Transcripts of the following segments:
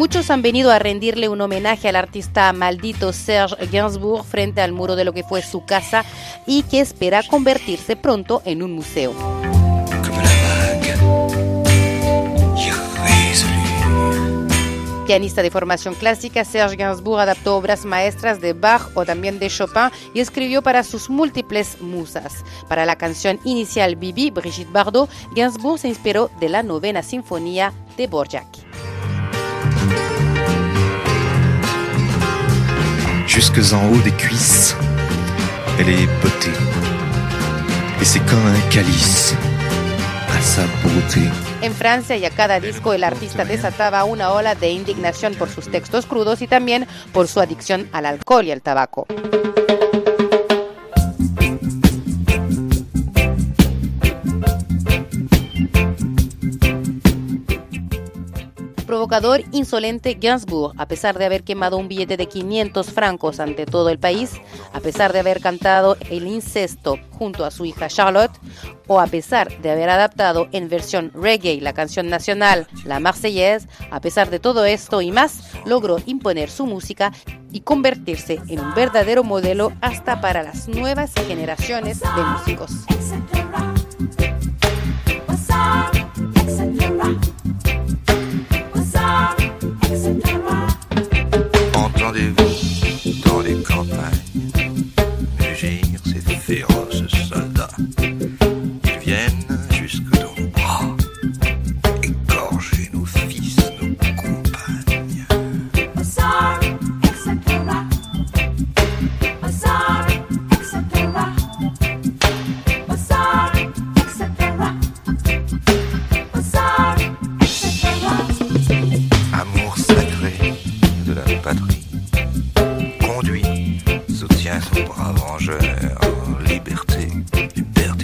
Muchos han venido a rendirle un homenaje al artista maldito Serge Gainsbourg frente al muro de lo que fue su casa y que espera convertirse pronto en un museo. Pianista de formación clásica, Serge Gainsbourg adaptó obras maestras de Bach o también de Chopin y escribió para sus múltiples musas. Para la canción inicial Bibi, Brigitte Bardot, Gainsbourg se inspiró de la novena sinfonía de Borjak. Jusques en haut des cuisses, elle est beauté. Et c'est comme un calice à sa beauté. En Francia y a cada disco el artista desataba una ola de indignación por sus textos crudos y también por su adicción al alcohol y al tabaco. Provocador insolente Gainsbourg, a pesar de haber quemado un billete de 500 francos ante todo el país, a pesar de haber cantado el incesto junto a su hija Charlotte, o a pesar de haber adaptado en versión reggae la canción nacional La Marseillaise, a pesar de todo esto y más, logró imponer su música y convertirse en un verdadero modelo hasta para las nuevas generaciones de músicos.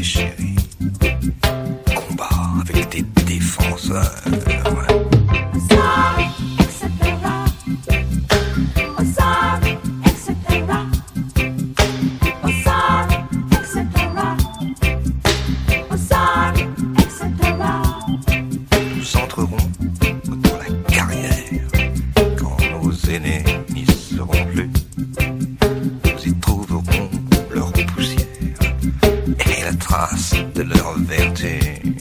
Chérie, combat avec tes défenseurs. Nous entrerons de leur vertu.